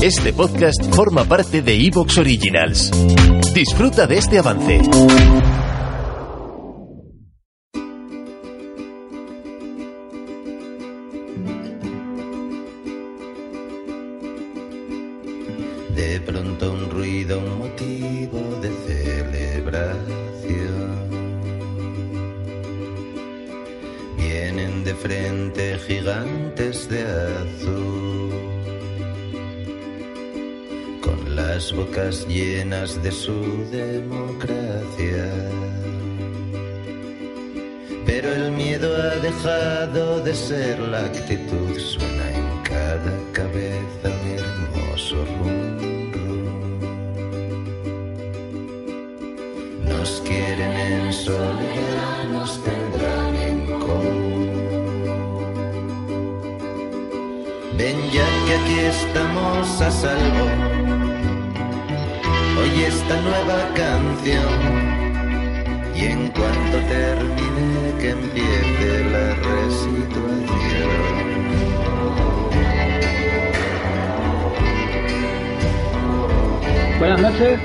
Este podcast forma parte de Evox Originals. Disfruta de este avance. De pronto un ruido, un motivo de celebración. Vienen de frente gigantes de azul, las bocas llenas de su democracia. Pero el miedo ha dejado de ser la actitud, suena en cada cabeza un hermoso rum, rum. Nos quieren en soledad, nos tendrán en común. Ven ya que aquí estamos a salvo. Oye esta nueva canción. Y en cuanto termine que empiece la resituación. Buenas noches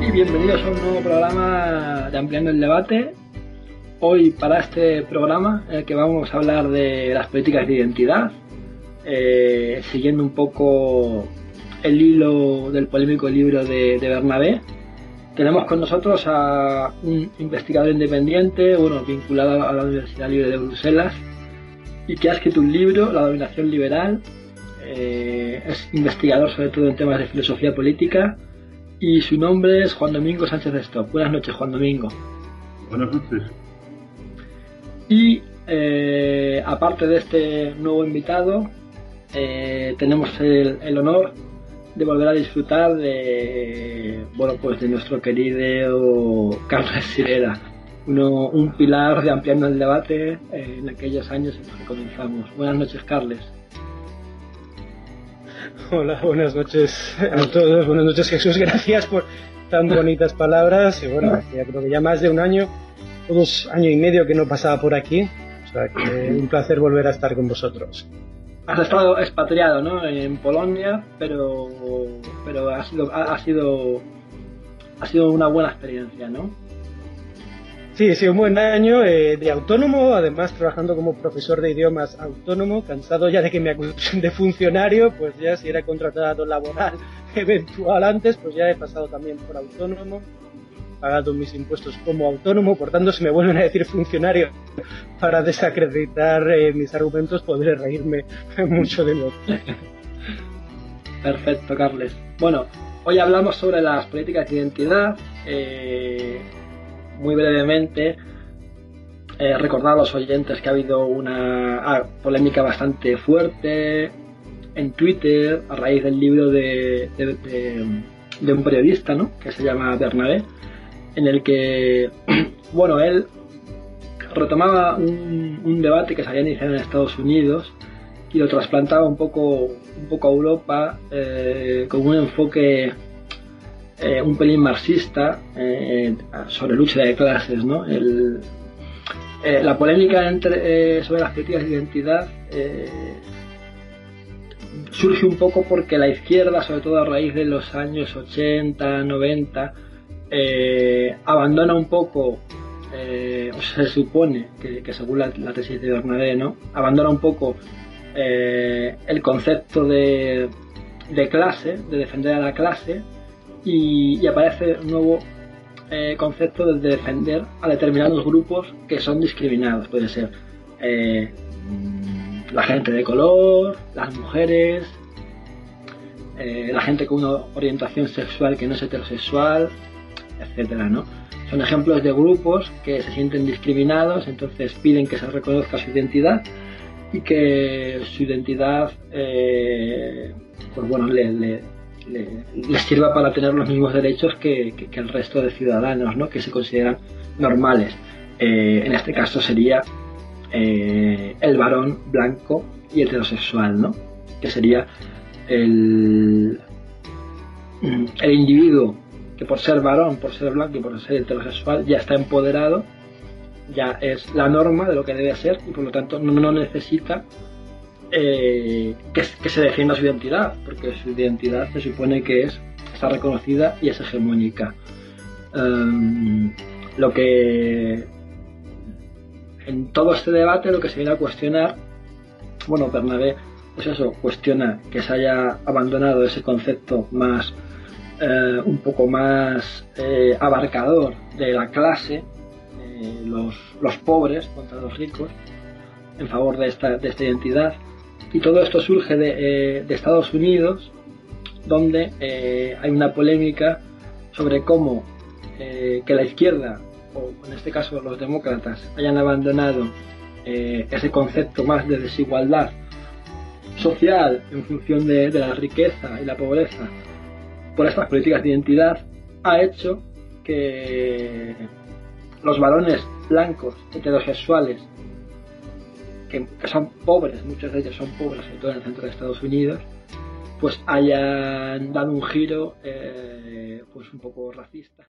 y bienvenidos a un nuevo programa de Ampliando el Debate. Hoy para este programa en el que vamos a hablar de las políticas de identidad, eh, siguiendo un poco el hilo del polémico libro de, de Bernabé. Tenemos con nosotros a un investigador independiente, bueno, vinculado a la Universidad Libre de Bruselas, y que ha escrito un libro, La dominación liberal. Eh, es investigador sobre todo en temas de filosofía política y su nombre es Juan Domingo Sánchez Stop. Buenas noches, Juan Domingo. Buenas noches. Y eh, aparte de este nuevo invitado, eh, tenemos el, el honor de volver a disfrutar de bueno pues de nuestro querido Carlos Sirera, uno, un pilar de ampliando el debate eh, en aquellos años en los que comenzamos. Buenas noches, Carles. Hola, buenas noches a todos. Buenas noches, Jesús. Gracias por tan bonitas palabras. Y bueno, ya creo que ya más de un año, dos año y medio que no pasaba por aquí. O sea que un placer volver a estar con vosotros. Has estado expatriado, ¿no? En Polonia, pero pero ha sido ha, sido ha sido una buena experiencia, ¿no? Sí, sido un buen año eh, de autónomo, además trabajando como profesor de idiomas autónomo, cansado ya de que me acusen de funcionario, pues ya si era contratado laboral eventual antes, pues ya he pasado también por autónomo, pagado mis impuestos como autónomo, por tanto si me vuelven a decir funcionario para desacreditar eh, mis argumentos, podré reírme mucho de nuevo. Perfecto, Carles. Bueno, hoy hablamos sobre las políticas de identidad. Eh, muy brevemente, eh, recordar a los oyentes que ha habido una ah, polémica bastante fuerte en Twitter a raíz del libro de, de un periodista ¿no? que se llama Bernabé, en el que, bueno, él retomaba un, debate que se había iniciado en Estados Unidos y lo trasplantaba un poco, un poco a Europa eh, con un enfoque eh, un pelín marxista eh, sobre lucha de clases, ¿no? El, la polémica sobre las políticas de identidad surge un poco porque la izquierda, sobre todo a raíz de los años 80, 90, abandona un poco, o se supone que, según la, tesis de Bernabé, ¿no? abandona un poco el concepto de, clase, de defender a la clase, y, aparece un nuevo eh, concepto de defender a determinados grupos que son discriminados. Puede ser eh, la gente de color, las mujeres, eh, la gente con una orientación sexual que no es heterosexual, etcétera, ¿no? Son ejemplos de grupos que se sienten discriminados, entonces piden que se reconozca su identidad y que su identidad, pues bueno, le, le le, les sirva para tener los mismos derechos que, que, que, el resto de ciudadanos, ¿no? que se consideran normales. Eh, en este caso sería eh, el varón blanco y heterosexual, ¿no? que sería el, el individuo que por ser varón, por ser blanco y por ser heterosexual ya está empoderado, ya es la norma de lo que debe ser y por lo tanto no, necesita eh, que, se defienda su identidad, porque su identidad se supone que es está reconocida y es hegemónica. Em, lo que en todo este debate lo que se viene a cuestionar, bueno, Bernabé, pues eso, cuestiona que se haya abandonado ese concepto más, eh, un poco más eh, abarcador de la clase, los, los, pobres contra los ricos, en favor de esta, de esta identidad. Y todo esto surge de, eh, de Estados Unidos, donde hay una polémica sobre cómo que la izquierda o en este caso los demócratas, hayan abandonado eh, ese concepto más de desigualdad social en función de, la riqueza y la pobreza por estas políticas de identidad, ha hecho que los varones blancos, heterosexuales, que, son pobres, muchos de ellos son pobres, sobre todo en el centro de Estados Unidos, pues hayan dado un giro eh, pues un poco racista.